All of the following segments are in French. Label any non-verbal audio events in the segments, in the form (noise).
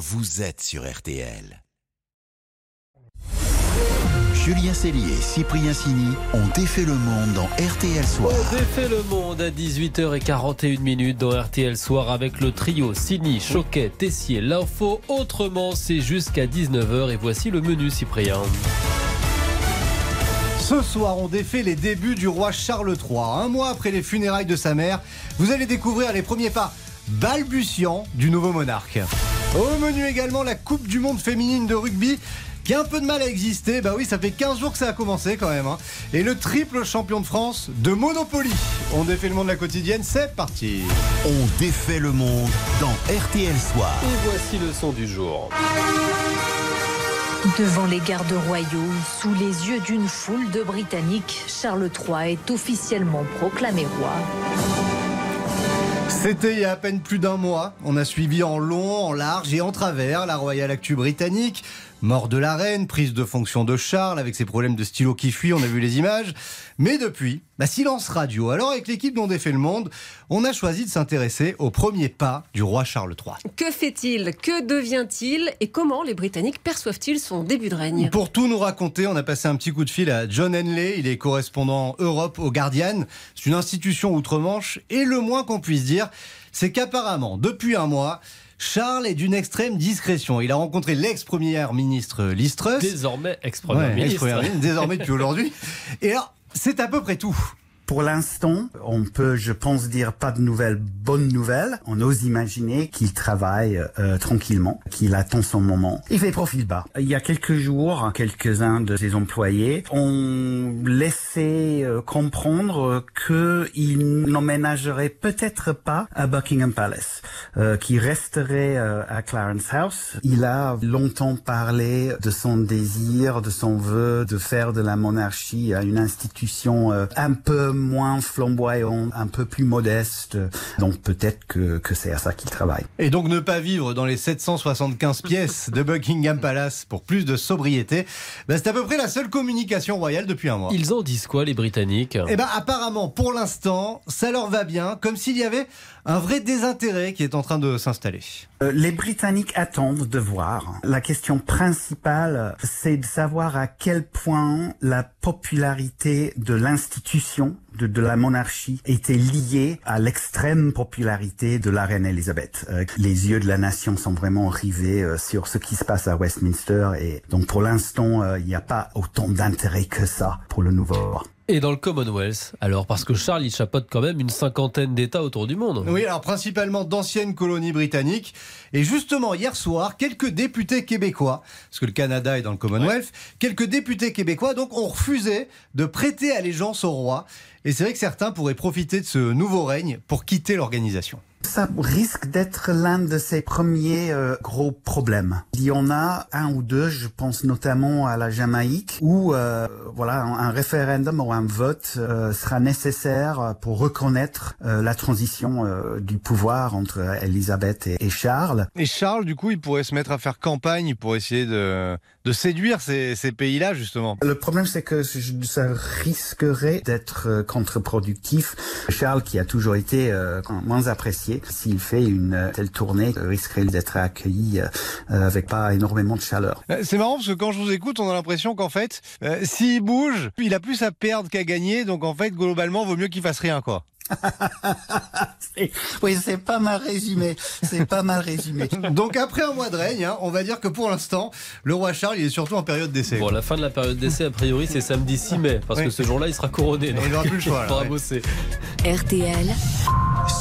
vous êtes sur RTL. Julien Cellier et Cyprien Sini ont défait le monde dans RTL Soir. On défait le monde à 18h41 minutes dans RTL Soir avec le trio Sini, Choquet, Tessier, l'info. Autrement, c'est jusqu'à 19h et voici le menu Cyprien. Ce soir, on défait les débuts du roi Charles III. Un mois après les funérailles de sa mère, vous allez découvrir les premiers pas balbutiants du nouveau monarque. Au menu également la Coupe du Monde féminine de rugby qui a un peu de mal à exister. Bah oui, ça fait 15 jours que ça a commencé quand même. hein. Et le triple champion de France de Monopoly. On défait le monde de la quotidienne, c'est parti. On défait le monde dans RTL Soir. Et voici le son du jour. Devant les gardes royaux, sous les yeux d'une foule de Britanniques, Charles III est officiellement proclamé roi. C'était il y a à peine plus d'un mois. On a suivi en long, en large et en travers la Royal Actu britannique. Mort de la reine, prise de fonction de Charles avec ses problèmes de stylo qui fuit, on a vu les images. Mais depuis, bah, silence radio. Alors avec l'équipe dont défait le monde, on a choisi de s'intéresser au premier pas du roi Charles III. Que fait-il? Que devient-il? Et comment les Britanniques perçoivent-ils son début de règne? Pour tout nous raconter, on a passé un petit coup de fil à John Henley. Il est correspondant Europe au Guardian. C'est une institution outre-Manche. Et le moins qu'on puisse dire, c'est qu'apparemment, depuis un mois, Charles est d'une extrême discrétion. Il a rencontré l'ex-première ministre Liz Truss. Désormais ex-premier Ouais, ministre. ex-première ministre, désormais depuis (laughs) aujourd'hui. Et alors, c'est à peu près tout. Pour l'instant, on peut, je pense, dire pas de nouvelles, bonnes nouvelles. On ose imaginer qu'il travaille euh, tranquillement, qu'il attend son moment. Il fait profil bas. Il y a quelques jours, quelques-uns de ses employés ont laissé euh, comprendre qu'il n'emménagerait peut-être pas à Buckingham Palace, euh, qu'il resterait euh, à Clarence House. Il a longtemps parlé de son désir, de son vœu de faire de la monarchie une institution euh, un peu moins flamboyante, un peu plus modeste. Donc peut-être que, que c'est à ça qu'il travaille. Et donc ne pas vivre dans les 775 pièces de Buckingham Palace pour plus de sobriété, bah, c'est à peu près la seule communication royale depuis un mois. Ils en disent quoi les Britanniques? Eh ben apparemment, pour l'instant, ça leur va bien, comme s'il y avait un vrai désintérêt qui est en train de s'installer. Euh, Les Britanniques attendent de voir. La question principale, c'est de savoir à quel point la popularité de l'institution de, de la monarchie était liée à l'extrême popularité de la reine Elisabeth. Euh, les yeux de la nation sont vraiment rivés euh, sur ce qui se passe à Westminster et donc pour l'instant, euh, il n'y a pas autant d'intérêt que ça pour le nouveau roi. Et dans le Commonwealth Alors, parce que Charles, il chapeaute quand même une cinquantaine d'États autour du monde. Oui, alors principalement d'anciennes colonies britanniques. Et justement, hier soir, quelques députés québécois, parce que le Canada est dans le Commonwealth, quelques députés québécois donc ont refusé de prêter allégeance au roi. Et c'est vrai que certains pourraient profiter de ce nouveau règne pour quitter l'organisation. Ça risque d'être l'un de ses premiers euh, gros problèmes. Il y en a un ou deux, je pense notamment à la Jamaïque, où euh, voilà un, référendum ou un vote euh, sera nécessaire pour reconnaître euh, la transition euh, du pouvoir entre Elisabeth et, et Charles. Et Charles, du coup, il pourrait se mettre à faire campagne pour essayer de, de séduire ces, ces pays-là, justement. Le problème, c'est que ça risquerait d'être euh, contre-productif. Charles, qui a toujours été euh, moins apprécié, s'il fait une euh, telle tournée, euh, risquerait d'être accueilli euh, avec pas énormément de chaleur. C'est marrant parce que quand je vous écoute, on a l'impression qu'en fait, euh, s'il bouge, il a plus à perdre qu'à gagner. Donc en fait, globalement, vaut mieux qu'il fasse rien, quoi. (laughs) Oui, c'est pas mal résumé. C'est pas mal résumé. Donc après un mois de règne, hein, on va dire que pour l'instant, le roi Charles, il est surtout en période d'essai. Bon, la fin de la période d'essai, a priori, c'est samedi 6 mai, parce Oui. que ce jour-là, il sera couronné. Et il aura plus le choix, (laughs) là, faudra ouais. bosser. RTL,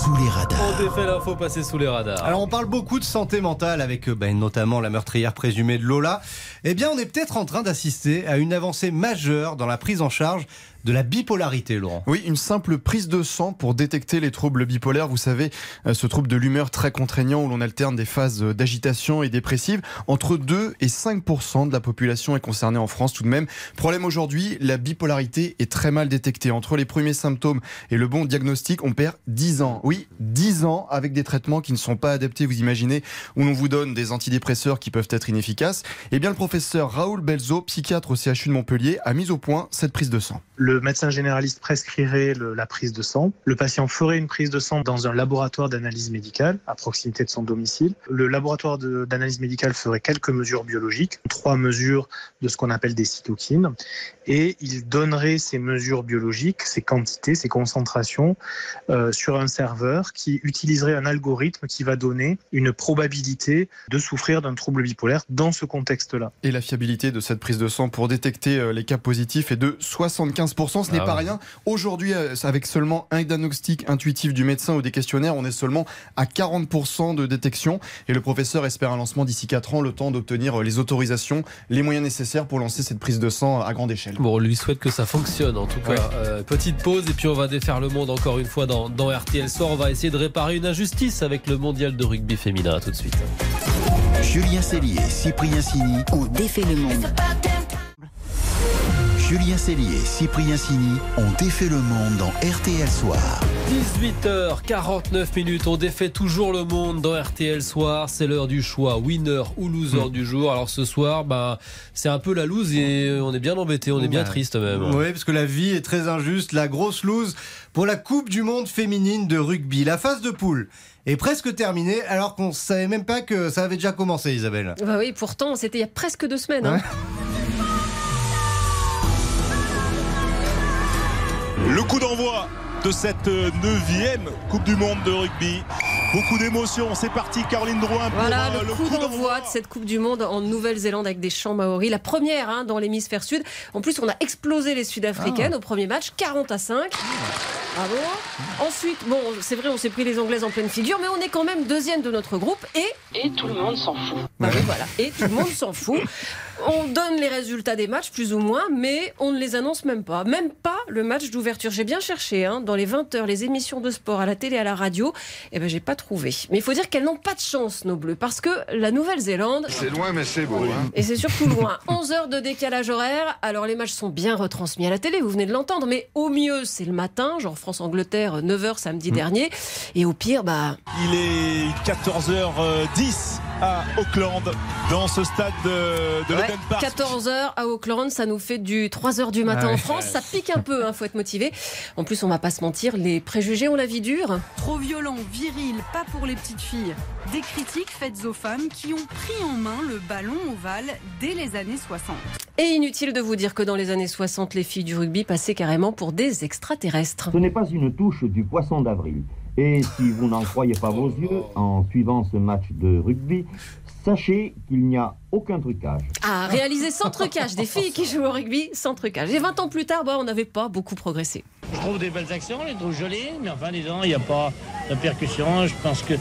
Sous les radars. On défait l'info passée sous les radars. Alors on parle beaucoup de santé mentale avec euh, ben, notamment la meurtrière présumée de Lola. Eh bien on est peut-être en train d'assister à une avancée majeure dans la prise en charge de la bipolarité, Laurent. Oui, une simple prise de sang pour détecter les troubles bipolaires. Vous savez, euh, ce trouble de l'humeur très contraignant où l'on alterne des phases euh, d'agitation et dépressive. Entre 2 et 5% de la population est concernée en France tout de même. Problème aujourd'hui, la bipolarité est très mal détectée. Entre les premiers symptômes et le bon diagnostic, on perd 10 ans. Oui, 10 ans avec des traitements qui ne sont pas adaptés, vous imaginez, où l'on vous donne des antidépresseurs qui peuvent être inefficaces. Eh bien, le professeur Raoul Belzo, psychiatre au CHU de Montpellier, a mis au point cette prise de sang. Le Le médecin généraliste prescrirait la prise de sang. Le patient ferait une prise de sang dans un laboratoire d'analyse médicale à proximité de son domicile. Le laboratoire d'analyse médicale ferait quelques mesures biologiques, trois mesures de ce qu'on appelle des cytokines, et il donnerait ces mesures biologiques, ces quantités, ces concentrations euh, sur un serveur qui utiliserait un algorithme qui va donner une probabilité de souffrir d'un trouble bipolaire dans ce contexte-là. Et la fiabilité de cette prise de sang pour détecter euh, les cas positifs est de 75%. Ce n'est Ah pas ouais. rien. Aujourd'hui, euh, avec seulement un diagnostic intuitif du médecin ou des questionnaires, on est seulement à 40% de détection. Et le professeur espère un lancement d'ici 4 ans, le temps d'obtenir euh, les autorisations, les moyens nécessaires pour lancer cette prise de sang à grande échelle. Bon, on lui souhaite que ça fonctionne en tout cas. Ouais. Euh, petite pause et puis on va défaire le monde encore une fois dans, dans RTL Soir. On va essayer de réparer une injustice avec le mondial de rugby féminin. À tout de suite. Julien Cellier, Cyprien Sini. On défait le monde. Julien Cellier, Cyprien Sini ont défait le monde dans RTL Soir. 18h49 minutes, on défait toujours le monde dans RTL Soir. C'est l'heure du choix, winner ou loser Hmm. du jour. Alors ce soir, bah, c'est un peu la loose et on est bien embêté, on est bien Ouais. triste même. Oui, parce que la vie est très injuste. La grosse loose pour la Coupe du Monde féminine de rugby. La phase de poule est presque terminée, alors qu'on savait même pas que ça avait déjà commencé, Isabelle. Bah oui, pourtant, c'était il y a presque deux semaines. hein. Ouais. Le coup d'envoi de cette neuvième Coupe du Monde de rugby. Beaucoup d'émotions, c'est parti Caroline Drouin pour Voilà euh, le, coup d'envoi de cette Coupe du Monde en Nouvelle-Zélande avec des chants maoris. La première hein, dans l'hémisphère sud. En plus, on a explosé les Sud-Africaines au premier match, 40 à 5. Bravo. Ensuite, bon, c'est vrai, on s'est pris les Anglaises en pleine figure, mais on est quand même deuxième de notre groupe et. Et tout le monde s'en fout. Bah oui, voilà. Et tout le monde s'en fout. On donne les résultats des matchs, plus ou moins, mais on ne les annonce même pas. Même pas le match d'ouverture. J'ai bien cherché, hein, dans les 20 heures, les émissions de sport à la télé, à la radio. Eh ben, j'ai pas trouvé. Mais il faut dire qu'elles n'ont pas de chance, nos bleus, parce que la Nouvelle-Zélande. C'est loin, mais c'est beau. Hein. Et c'est surtout (laughs) loin. 11 heures de décalage horaire. Alors les matchs sont bien retransmis à la télé, vous venez de l'entendre, mais au mieux c'est le matin, genre France-Angleterre, 9h samedi dernier. Et au pire, bah. Il est 14h10 à Auckland, dans ce stade de, de l'Eden Park. 14h à Auckland, ça nous fait du 3h du matin Ah ouais. en France. Ça pique un peu, hein, faut être motivé. En plus, on va pas se mentir, les préjugés ont la vie dure. Trop violent, viril, pas pour les petites filles. Des critiques faites aux femmes qui ont pris en main le ballon ovale dès les années 60. Et inutile de vous dire que dans les années 60, les filles du rugby passaient carrément pour des extraterrestres. Ce n'est pas une touche du poisson d'avril. Et si vous n'en croyez pas vos yeux en suivant ce match de rugby, sachez qu'il n'y a aucun trucage. À réaliser sans trucage, des filles qui jouent au rugby sans trucage. Et 20 ans plus tard, bah, on n'avait pas beaucoup progressé. Je trouve des belles actions, je les trouve jolies, mais enfin, disons, il n'y a pas de percussion. Je pense que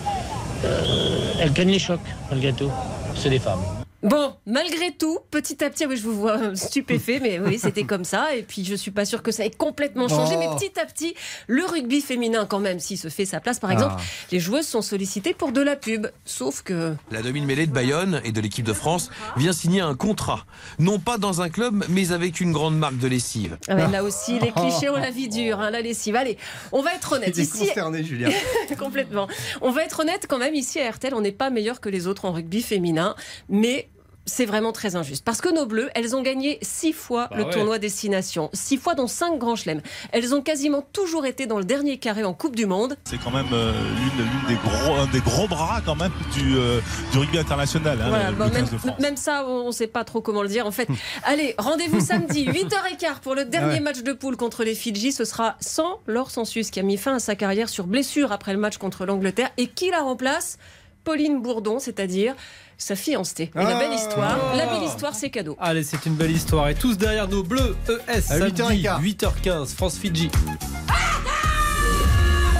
euh, elles gagnent les chocs, malgré tout. C'est des femmes. Bon, malgré tout, petit à petit, oui, je vous vois (laughs) stupéfait, mais oui, c'était comme ça. Et puis, je suis pas sûre que ça ait complètement changé, Oh. mais petit à petit, le rugby féminin, quand même, s'il se fait sa place, par exemple, Ah. les joueuses sont sollicitées pour de la pub. Sauf que. La demi-mêlée de Bayonne et de l'équipe de France vient signer un contrat. Non pas dans un club, mais avec une grande marque de lessive. Ah là aussi, les clichés ont la vie dure, hein, la lessive. Allez, on va être honnête. Ici, consterné, Julien. (laughs) Complètement. On va être honnête quand même, ici à RTL, on n'est pas meilleur que les autres en rugby féminin, mais c'est vraiment très injuste. Parce que nos Bleus, elles ont gagné six fois Bah le ouais. tournoi Destination, six fois dans cinq grands chelems. Elles ont quasiment toujours été dans le dernier carré en Coupe du Monde. C'est quand même euh, l'une l'une des gros, un des gros bras quand même du, euh, du rugby international, hein, Voilà, le, bon, le même, 15 de France. même ça, on ne sait pas trop comment le dire. En fait, (laughs) allez, rendez-vous samedi, (laughs) 8h15 pour le dernier Ouais. match de poule contre les Fidji. Ce sera sans Laure Sensus qui a mis fin à sa carrière sur blessure après le match contre l'Angleterre. Et qui la remplace? Pauline Bourdon, c'est-à-dire sa fiancée. Et la belle histoire, la belle histoire, c'est cadeau. Allez, c'est une belle histoire. Et tous derrière nos bleus ES. À samedi, 8h15. 8h15, France-Fidji.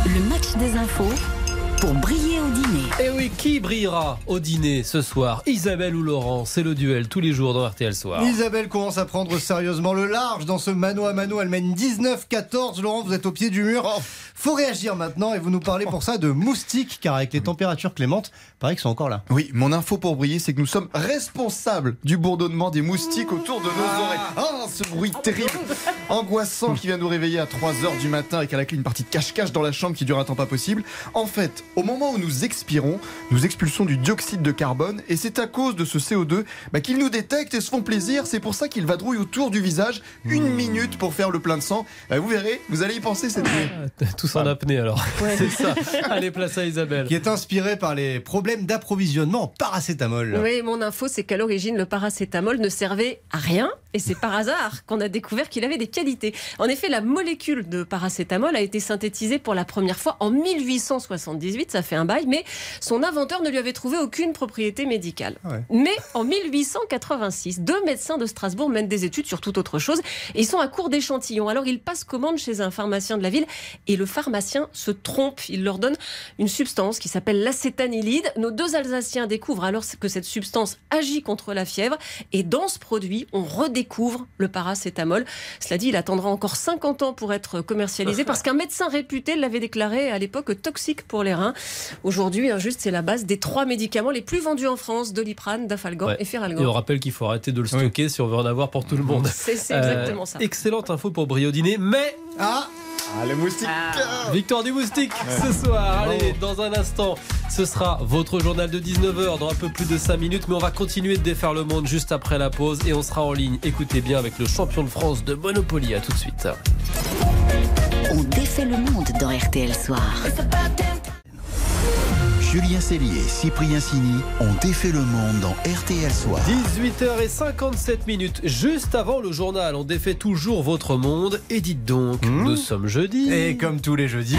Le match des infos pour briller. Et oui, qui brillera au dîner ce soir? Isabelle ou Laurent? C'est le duel tous les jours dans RTL Soir. Isabelle commence à prendre sérieusement le large dans ce mano à mano. Elle mène 19-14. Laurent, vous êtes au pied du mur. Faut réagir maintenant et vous nous parlez pour ça de moustiques, car avec les températures clémentes, pareil qu'ils sont encore là. Oui, mon info pour briller, c'est que nous sommes responsables du bourdonnement des moustiques autour de nos oreilles. Ah, ce bruit terrible, angoissant qui vient nous réveiller à 3h du matin et qui a la clé une partie de cache-cache dans la chambre qui dure un temps pas possible. En fait, au moment où nous expirons, respirons, nous expulsons du dioxyde de carbone et c'est à cause de ce CO2 bah, qu'ils nous détectent et se font plaisir. C'est pour ça qu'ils vadrouillent autour du visage une minute pour faire le plein de sang. Euh, vous verrez, vous allez y penser cette nuit. Tous en apnée alors. (laughs) C'est ça. Allez, place à Isabelle. Qui est inspiré par les problèmes d'approvisionnement en paracétamol. Oui, mon info, c'est qu'à l'origine, le paracétamol ne servait à rien. Et c'est par hasard qu'on a découvert qu'il avait des qualités. En effet, la molécule de paracétamol a été synthétisée pour la première fois en 1878. Ça fait un bail, mais son inventeur ne lui avait trouvé aucune propriété médicale. Mais en 1886, deux médecins de Strasbourg mènent des études sur toute autre chose. Et ils sont à court d'échantillons. Alors ils passent commande chez un pharmacien de la ville et le pharmacien se trompe. Il leur donne une substance qui s'appelle l'acétanilide. Nos deux Alsaciens découvrent alors que cette substance agit contre la fièvre. Et dans ce produit, on redécouvre le paracétamol. Cela dit, il attendra encore 50 ans pour être commercialisé parce qu'un médecin réputé l'avait déclaré à l'époque toxique pour les reins. Aujourd'hui, juste, c'est la base des trois médicaments les plus vendus en France Doliprane, Dafalgan Ouais. et Feralgan. Et on rappelle qu'il faut arrêter de le stocker si on veut en avoir pour tout le monde. C'est- c'est exactement ça. Excellente info pour Briodiné, mais. Ah Ah, le moustique Victoire du moustique ce soir. Allez, dans un instant, ce sera votre journal de 19h dans un peu plus de 5 minutes. Mais on va continuer de défaire le monde juste après la pause et on sera en ligne. Écoutez bien avec le champion de France de Monopoly. À tout de suite. On défait le monde dans RTL Soir. Julien Cellier et Cyprien Sini ont défait le monde dans RTL Soir. 18h57 minutes, juste avant le journal, on défait toujours votre monde. Et dites donc, nous sommes jeudi. Et comme tous les jeudis.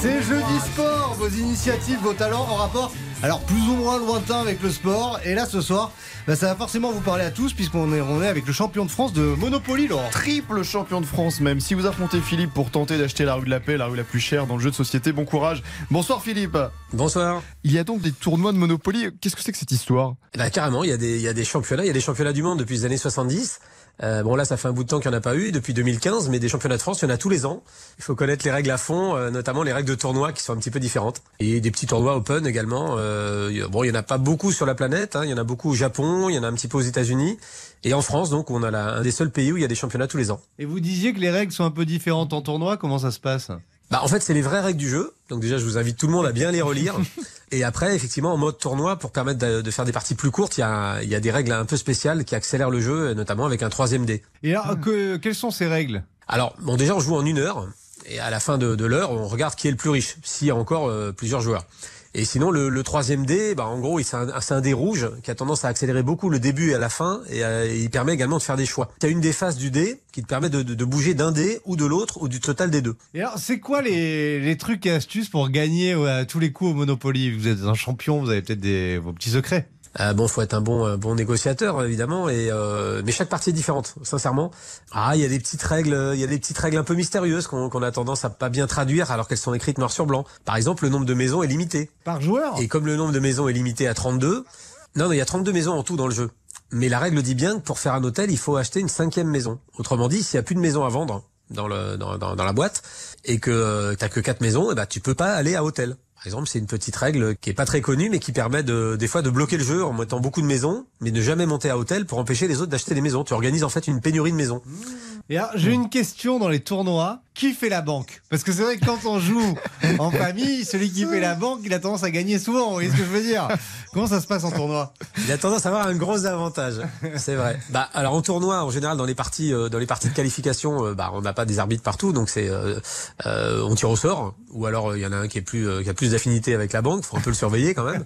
C'est jeudi sport, vos initiatives, vos talents en rapport, alors plus ou moins lointain avec le sport. Et là ce soir, bah, ça va forcément vous parler à tous puisqu'on est, on est avec le champion de France de Monopoly, Laurent. Triple champion de France même. Si vous affrontez Philippe pour tenter d'acheter la rue de la Paix, la rue la plus chère dans le jeu de société, bon courage. Bonsoir Philippe. Bonsoir. Il y a donc des tournois de Monopoly. Qu'est-ce que c'est que cette histoire? Ben, carrément, il y, a des, il y a des championnats, il y a des championnats du monde depuis les années 70. Euh, bon là, ça fait un bout de temps qu'il n'y en a pas eu depuis 2015, mais des championnats de France, il y en a tous les ans. Il faut connaître les règles à fond, euh, notamment les règles de tournoi qui sont un petit peu différentes. Et des petits tournois open également. Euh, bon, il y en a pas beaucoup sur la planète. hein. Il y en a beaucoup au Japon, il y en a un petit peu aux États-Unis, et en France, donc, on a la- un des seuls pays où il y a des championnats tous les ans. Et vous disiez que les règles sont un peu différentes en tournoi, comment ça se passe? Bah, en fait, c'est les vraies règles du jeu. Donc déjà, je vous invite tout le monde à bien les relire. (laughs) Et après, effectivement, en mode tournoi, pour permettre de, de faire des parties plus courtes, il y a, il y a des règles un peu spéciales qui accélèrent le jeu, notamment avec un troisième dé. Et alors, que- quelles sont ces règles? Alors, bon, déjà, on joue en une heure. Et à la fin de, de l'heure, on regarde qui est le plus riche, s'il y a encore euh, plusieurs joueurs. Et sinon, le, troisième dé, bah, en gros, c'est un, dé rouge qui a tendance à accélérer beaucoup le début et à la fin, et, euh, il permet également de faire des choix. Tu as une des faces du dé qui te permet de, bouger d'un dé ou de l'autre ou du total des deux. Et alors, c'est quoi les, trucs et astuces pour gagner à tous les coups au Monopoly? Vous êtes un champion, vous avez peut-être vos petits secrets. Euh, bon, faut être un bon, bon négociateur évidemment, et euh, mais chaque partie est différente, sincèrement. Ah, il y a des petites règles, il y a des petites règles un peu mystérieuses qu'on a tendance à pas bien traduire alors qu'elles sont écrites noir sur blanc. Par exemple, le nombre de maisons est limité. Par joueur? Et comme le nombre de maisons est limité à 32, non, non, il y a 32 maisons en tout dans le jeu. Mais la règle dit bien que pour faire un hôtel, il faut acheter une cinquième maison. Autrement dit, s'il y a plus de maisons à vendre dans le dans, dans, dans la boîte et que euh, t'as que quatre maisons, et ben tu peux pas aller à hôtel. Par exemple, c'est une petite règle qui est pas très connue, mais qui permet de, des fois de bloquer le jeu en mettant beaucoup de maisons, mais ne jamais monter à hôtel pour empêcher les autres d'acheter des maisons. Tu organises en fait une pénurie de maisons. Et alors, j'ai une question dans les tournois. Qui fait la banque Parce que c'est vrai que quand on joue en famille, celui qui fait la banque, il a tendance à gagner souvent. Vous voyez ce que je veux dire Comment ça se passe en tournoi Il a tendance à avoir un gros avantage, c'est vrai. Bah alors en tournoi, en général, dans les parties, euh, dans les parties de qualification, euh, bah on n'a pas des arbitres partout, donc c'est euh, euh, on tire au sort, ou alors euh, il y en a un qui est plus qui a plus d'affinité avec la banque, faut un peu le surveiller quand même.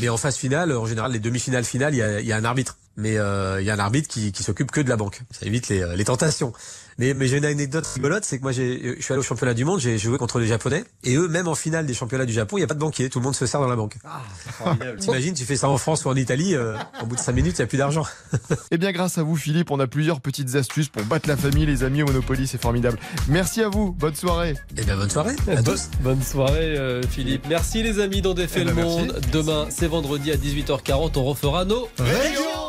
Mais en phase finale, en général, les demi-finales finales, il y a, il y a un arbitre, mais euh, il y a un arbitre qui, qui s'occupe que de la banque. Ça évite les, les tentations. Mais, mais j'ai une anecdote rigolote, c'est que moi j'ai, je suis allé au championnat du monde, j'ai joué contre les Japonais, et eux, même en finale des championnats du Japon, il n'y a pas de banquier, tout le monde se sert dans la banque. T'imagines, tu fais ça en France ou en Italie, euh, au bout de 5 minutes, il n'y a plus d'argent. (laughs) Eh bien, grâce à vous, Philippe, on a plusieurs petites astuces pour battre la famille, les amis au Monopoly. C'est formidable. Merci à vous. Bonne soirée. Eh bien, bonne soirée à tous. Bonne soirée, euh, Philippe. Merci les amis d'en défait Eh le ben, merci. monde. Demain, c'est vendredi à 18h40. On refera nos Réunion